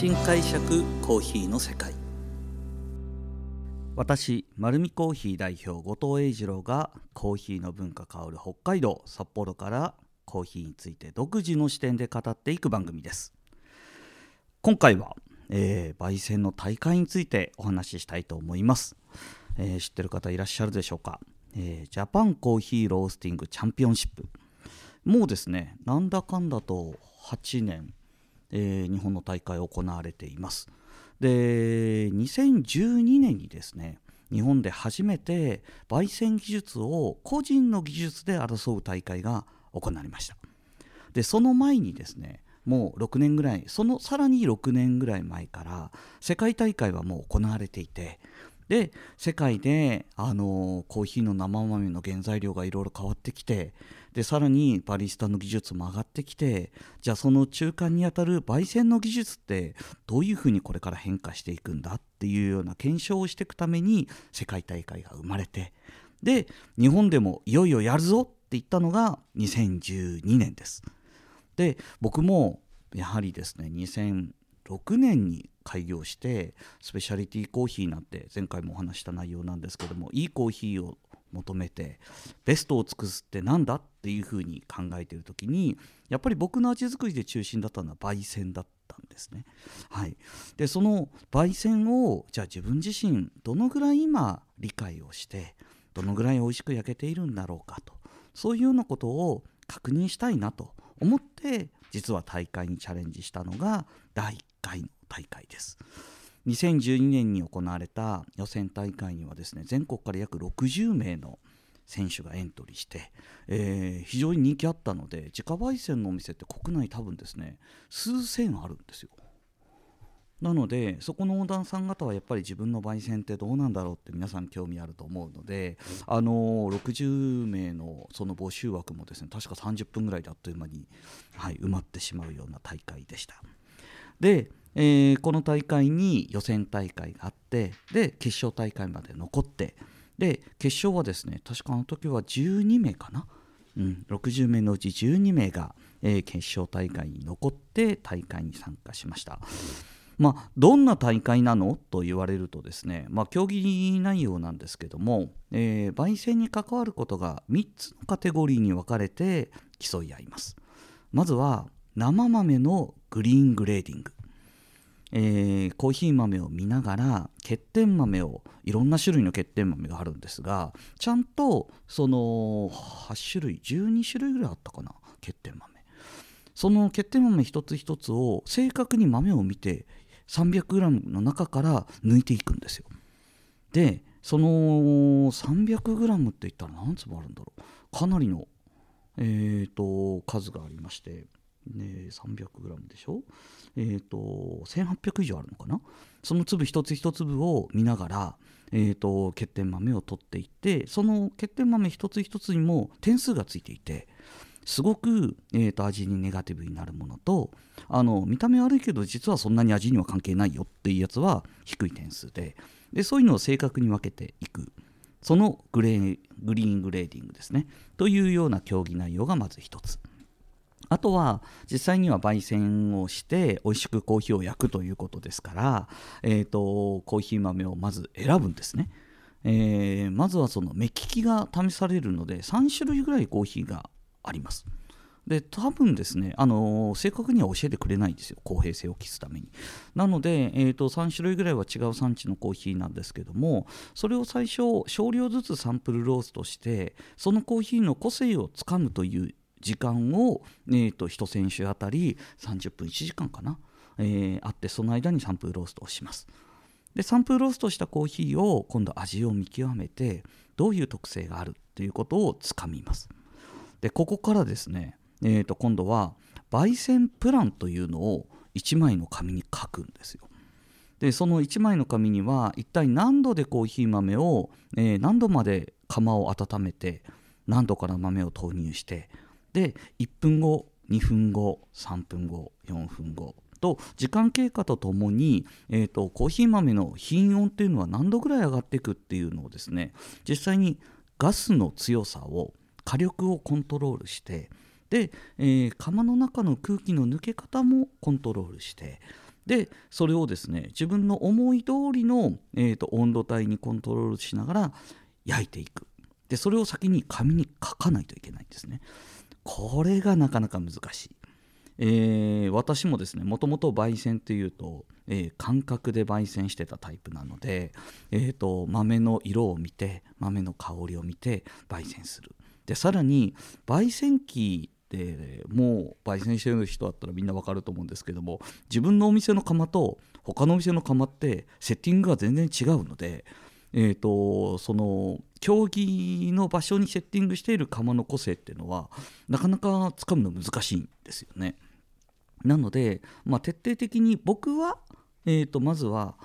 新解釈コーヒーの世界。私丸るコーヒー代表後藤英二郎がコーヒーの文化香る北海道札幌からコーヒーについて独自の視点で語っていく番組です。今回は、えー、焙煎の大会についてお話ししたいと思います、えー、知ってる方いらっしゃるでしょうか、えー、ジャパンコーヒーロースティングチャンピオンシップ。もうですねなんだかんだと8年、えー、日本の大会行われています。で2012年にですね日本で初めて焙煎技術を個人の技術で争う大会が行われました。でその前にですねもう6年ぐらいそのさらに6年ぐらい前から世界大会はもう行われていてで世界であのコーヒーの生豆の原材料がいろいろ変わってきてでさらにバリスタの技術も上がってきてじゃあその中間にあたる焙煎の技術ってどういうふうにこれから変化していくんだっていうような検証をしていくために世界大会が生まれてで日本でもいよいよやるぞって言ったのが2012年です。で僕もやはりですね2006年に開業してスペシャリティコーヒーなんて前回もお話した内容なんですけどもいいコーヒーを求めてベストを尽くすって何だっていうふうに考えてる時にやっぱり僕の味作りで中心だったのは焙煎だったんですね。はい、でその焙煎をじゃあ自分自身どのぐらい今理解をしてどのぐらい美味しく焼けているんだろうかとそういうようなことを確認したいなと思って実は大会にチャレンジしたのが第1回の大会です。2012年に行われた予選大会にはですね全国から約60名の選手がエントリーして、えー、非常に人気あったので自家焙煎のお店って国内多分ですね数千あるんですよ。なのでそこのオーダーさん方はやっぱり自分の焙煎ってどうなんだろうって皆さん興味あると思うので、あのー、60名のその募集枠もですね確か30分ぐらいであっという間に、はい、埋まってしまうような大会でした。でえー、この大会に予選大会があってで決勝大会まで残ってで決勝はですね確かあの時は12名かな、うん、60名のうち12名が、えー、決勝大会に残って大会に参加しました。まあ、どんな大会なの？と言われるとですね、まあ、競技内容なんですけども、えー、焙煎に関わることが3つのカテゴリーに分かれて競い合います。まずは生豆のグリーングレーディング。えー、コーヒー豆を見ながら欠点豆をいろんな種類の欠点豆があるんですがちゃんとその8種類12種類ぐらいあったかな？欠点豆。その欠点豆一つ一つを正確に豆を見て 300g の中から抜いていくんですよ。でその 300g って言ったら何粒あるんだろう？かなりの、えーと数がありまして。ね、300g でしょ？えっ、ー、と1800以上あるのかな？その粒一つ一粒を見ながら、えーと、欠点豆を取っていってその欠点豆一つ一つにも点数がついていてすごく、えーと、味にネガティブになるものとあの見た目悪いけど実はそんなに味には関係ないよっていうやつは低い点数ででそういうのを正確に分けていく。そのグレーグリーングレーディングですね。というような競技内容がまず一つ。あとは実際には焙煎をして美味しくコーヒーを焼くということですから、えーと、コーヒー豆をまず選ぶんですね、えー、まずはその目利きが試されるので3種類ぐらいコーヒーがあります。で多分ですね、あのー、正確には教えてくれないんですよ。公平性を期すために。なので、えーと、3種類ぐらいは違う産地のコーヒーなんですけどもそれを最初少量ずつサンプルローストしてそのコーヒーの個性をつかむという時間を、えーと、1選手あたり30分1時間かな、えー、あってその間にサンプルローストをします。でサンプルローストしたコーヒーを今度味を見極めてどういう特性があるっていうことをつかみます。でここからですね、えー、と今度は焙煎プランというのを1枚の紙に書くんですよ。でその1枚の紙には一体何度でコーヒー豆を、えー、何度まで釜を温めて何度から豆を投入してで1分後2分後3分後4分後。と時間経過とともに、えーと、コーヒー豆の品温っていうのは何度ぐらい上がっていくっていうのをですね実際にガスの強さを火力をコントロールしてで、えー、釜の中の空気の抜け方もコントロールしてでそれをですね自分の思い通りの、えーと、温度帯にコントロールしながら焼いていく。でそれを先に紙に書かないといけないんですね。これがなかなか難しい、えー、私もですねもともと焙煎っていうと、えー、感覚で焙煎してたタイプなので、えーと、豆の色を見て豆の香りを見て焙煎する。でさらに焙煎機でもう焙煎してる人だったらみんなわかると思うんですけども自分のお店の窯と他のお店の窯ってセッティングが全然違うので、えーと、その競技の場所にセッティングしている窯の個性っていうのはなかなかつかむの難しいんですよね。なので、まあ、徹底的に僕は、えーとまずは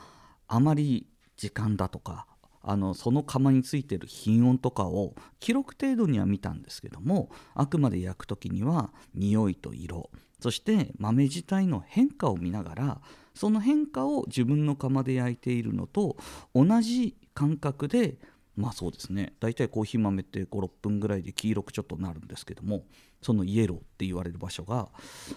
あまり時間だとかあのその窯についてる品温とかを記録程度には見たんですけどもあくまで焼く時には匂いと色そして豆自体の変化を見ながらその変化を自分の窯で焼いているのと同じ感覚でまあそうですね大体コーヒー豆って56分ぐらいで黄色くちょっとなるんですけどもそのイエローって言われる場所が、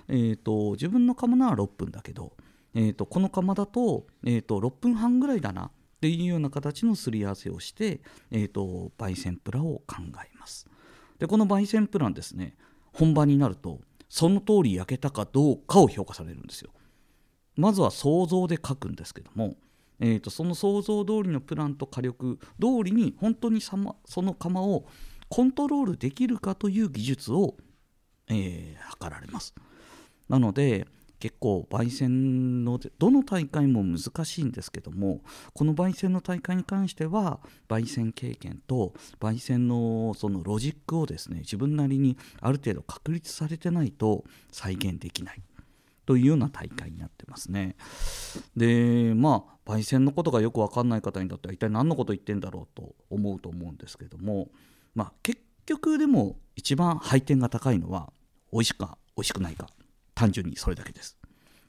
えーと、自分の窯なら6分だけど、えーと、この窯だと,、えーと6分半ぐらいだなっていうような形のすり合わせをして、えーと、焙煎プラを考えます。でこの焙煎プランですね本番になるとその通り焼けたかどうかを評価されるんですよ。まずは想像で書くんですけども、えーと、その想像通りのプランと火力通りに本当にその窯をコントロールできるかという技術を、えー、測られます。なので結構焙煎のどの大会も難しいんですけどもこの焙煎の大会に関しては焙煎経験と焙煎のそのロジックをですね自分なりにある程度確立されてないと再現できないというような大会になってますね。でまあ焙煎のことがよく分かんない方にとっては一体何のこと言ってんだろうと思うと思うんですけども、まあ、結局でも一番配点が高いのは美味しくか美味しくないか単純にそれだけです。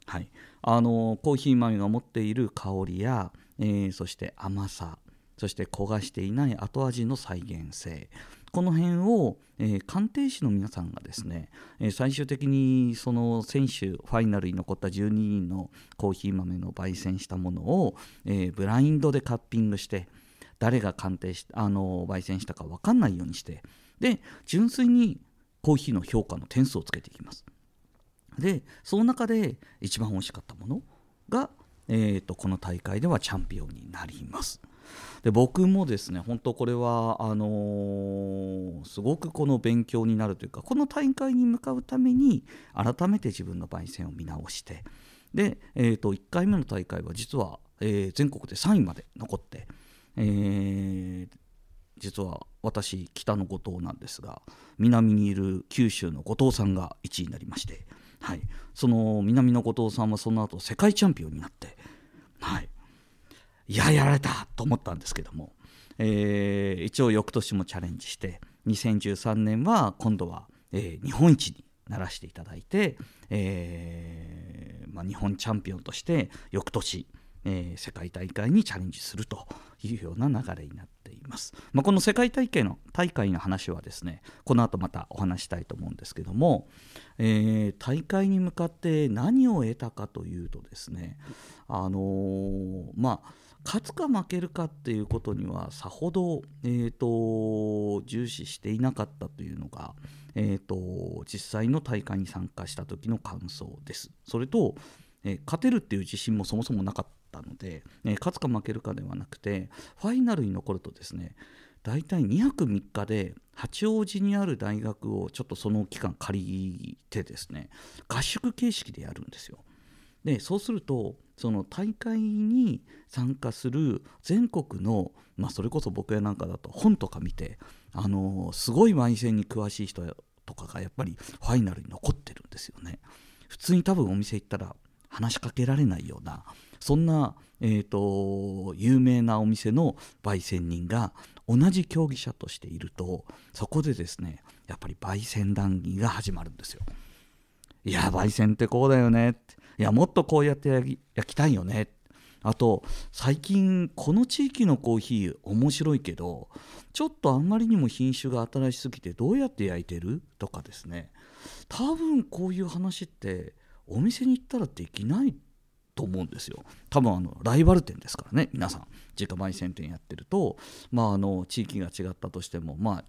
はい、あのコーヒー豆が持っている香りや、えー、そして甘さそして焦がしていない後味の再現性この辺を、えー、鑑定士の皆さんがですね、えー、最終的にその選手ファイナルに残った12人のコーヒー豆の焙煎したものを、え、ブラインドでカッピングして誰が鑑定しあの焙煎したか分かんないようにしてで純粋にコーヒーの評価の点数をつけていきます。でその中で一番美味しかったものが、えーと、この大会ではチャンピオンになります。で僕もですね本当これはあのー、すごくこの勉強になるというかこの大会に向かうために改めて自分の焙煎を見直してで、えーと、1回目の大会は実は、えー、全国で3位まで残って、えー、実は私北の後藤なんですが南にいる九州の後藤さんが1位になりましてはい、その南野後藤さんはその後世界チャンピオンになって、はい、いややられたと思ったんですけども、えー、一応翌年もチャレンジして2013年は今度は、えー、日本一にならしていただいて、えーまあ、日本チャンピオンとして翌年えー、世界大会にチャレンジするというような流れになっています。まあ、この世界大会の大会の話はですねこの後またお話したいと思うんですけども、えー、大会に向かって何を得たかというとですねあのー、まあ勝つか負けるかっていうことにはさほど、えーと、重視していなかったというのが、えーと実際の大会に参加した時の感想です。それとえー、勝てるっていう自信もそもそもなかったので、えー、勝つか負けるかではなくてファイナルに残るとですね大体2泊3日で八王子にある大学をちょっとその期間借りてですね合宿形式でやるんですよ。でそうするとその大会に参加する全国の、まあ、それこそ僕やなんかだと本とか見てあのすごい焙煎に詳しい人とかがやっぱりファイナルに残ってるんですよね。普通に多分お店行ったら話しかけられないようなそんな、えーと、有名なお店の焙煎人が同じ競技者としているとそこでですねやっぱり焙煎談義が始まるんですよ。いや焙煎ってこうだよね。いやもっとこうやって焼きたいよね。あと最近この地域のコーヒー面白いけどちょっとあんまりにも品種が新しすぎてどうやって焼いてる？とかですね。多分こういう話ってお店に行ったらできないと思うんですよ多分あのライバル店ですからね皆さん自家焙煎店やってると、まあ、あの地域が違ったとしてもまあ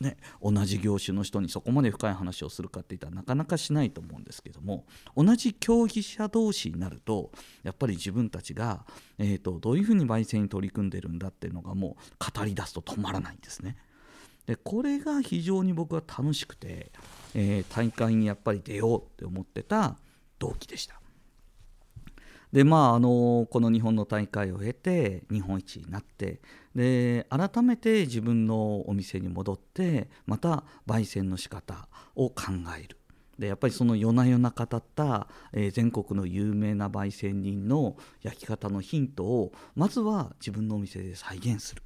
ね、同じ業種の人にそこまで深い話をするかっていったらなかなかしないと思うんですけども同じ競技者同士になるとやっぱり自分たちが、えーと、どういうふうに焙煎に取り組んでるんだっていうのがもう語り出すと止まらないんですね。でこれが非常に僕は楽しくて、えー、大会にやっぱり出ようって思ってた動機でした。でまああのこの日本の大会を経て日本一になってで改めて自分のお店に戻ってまた焙煎の仕方を考えるでやっぱりその夜な夜な語った、えー、全国の有名な焙煎人の焼き方のヒントをまずは自分のお店で再現する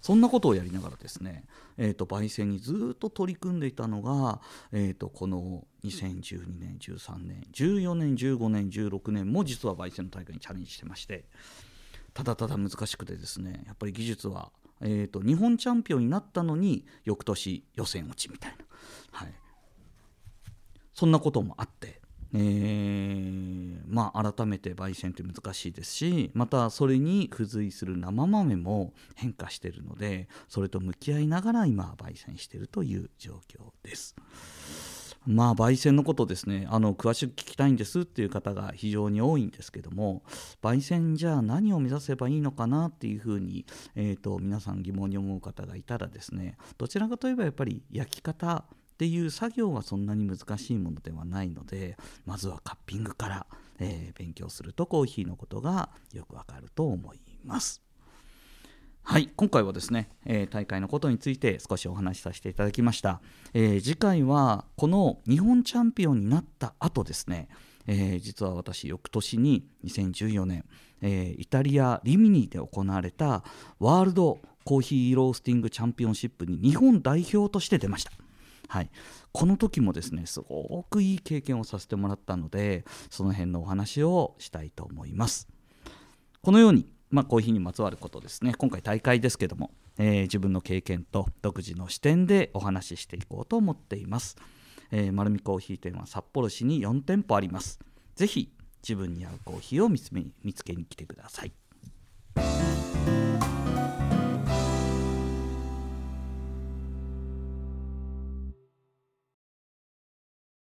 そんなことをやりながらですね、えーと、焙煎にずっと取り組んでいたのが、えーと、この2012年13年14年15年16年も実は焙煎の大会にチャレンジしてましてただただ難しくてですねやっぱり技術は、えーと日本チャンピオンになったのに翌年予選落ちみたいな、はい、そんなこともあってえー、まあ、改めて焙煎って難しいですしまたそれに付随する生豆も変化してるのでそれと向き合いながら今焙煎してるという状況です。まあ焙煎のことですねあの詳しく聞きたいんですっていう方が非常に多いんですけども焙煎じゃあ何を目指せばいいのかなっていうふうに、えーと皆さん疑問に思う方がいたらですねどちらかといえばやっぱり焼き方っていう作業はそんなに難しいものではないのでまずはカッピングから、えー、勉強するとコーヒーのことがよくわかると思います。はい今回はですね、えー、大会のことについて少しお話しさせていただきました、えー、次回はこの日本チャンピオンになった後ですね、えー、実は私翌年に2014年、えイタリア・リミニで行われたワールドコーヒーロースティングチャンピオンシップに日本代表として出ましたはい、この時もですねすごくいい経験をさせてもらったのでその辺のお話をしたいと思います。このように、まあ、コーヒーにまつわることですね今回大会ですけども、えー、自分の経験と独自の視点でお話ししていこうと思っています、えー、丸見コーヒー店は札幌市に4店舗あります。ぜひ自分に合うコーヒーを見つ見つけに来てください。